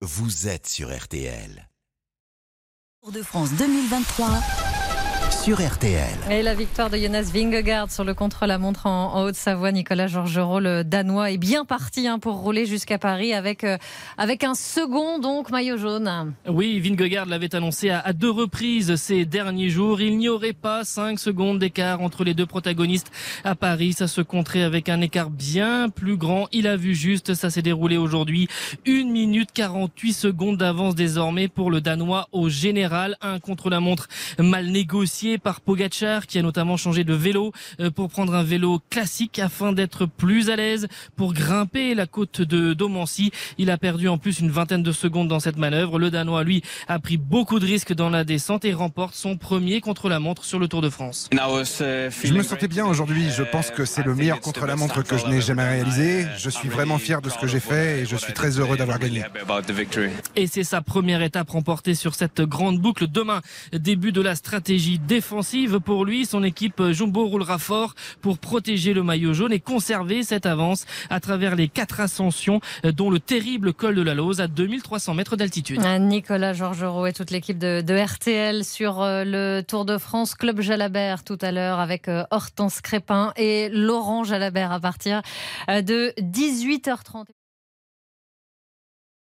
vous êtes sur RTL. Tour de France 2023 sur RTL. Et la victoire de Jonas Vingegaard sur le contre-la-montre en, en Haute-Savoie. Nicolas Georgerot, le Danois, est bien parti hein, pour rouler jusqu'à Paris avec, euh, avec un second donc maillot jaune. Oui, Vingegaard l'avait annoncé à, à, deux reprises ces derniers jours. Il n'y aurait pas 5 secondes d'écart entre les deux protagonistes à Paris. Ça se compterait avec un écart bien plus grand. Il a vu juste, ça s'est déroulé aujourd'hui. 1 minute 48 secondes d'avance désormais pour le Danois au général. Un contre-la-montre mal négocié par Pogachar qui a notamment changé de vélo euh, pour prendre un vélo classique afin d'être plus à l'aise pour grimper la côte de Domancy. Il a perdu en plus une vingtaine de secondes dans cette manœuvre. Le Danois, lui, a pris beaucoup de risques dans la descente et remporte son premier contre-la-montre sur le Tour de France. Je me sentais bien aujourd'hui. Je pense que c'est le meilleur contre-la-montre que je n'ai jamais réalisé. Je suis vraiment fier de ce que j'ai fait et je suis très heureux d'avoir gagné. Et c'est sa première étape remportée sur cette grande boucle. Demain, début de la stratégie défensive défensive pour lui. Son équipe Jumbo roulera fort pour protéger le maillot jaune et conserver cette avance à travers les quatre ascensions, dont le terrible col de la Lose à 2300 mètres d'altitude. Nicolas Georgerot et toute l'équipe de, de, RTL sur euh, le Tour de France Club Jalabert tout à l'heure avec euh, Hortense Crépin et Laurent Jalabert à partir euh, de 18h30.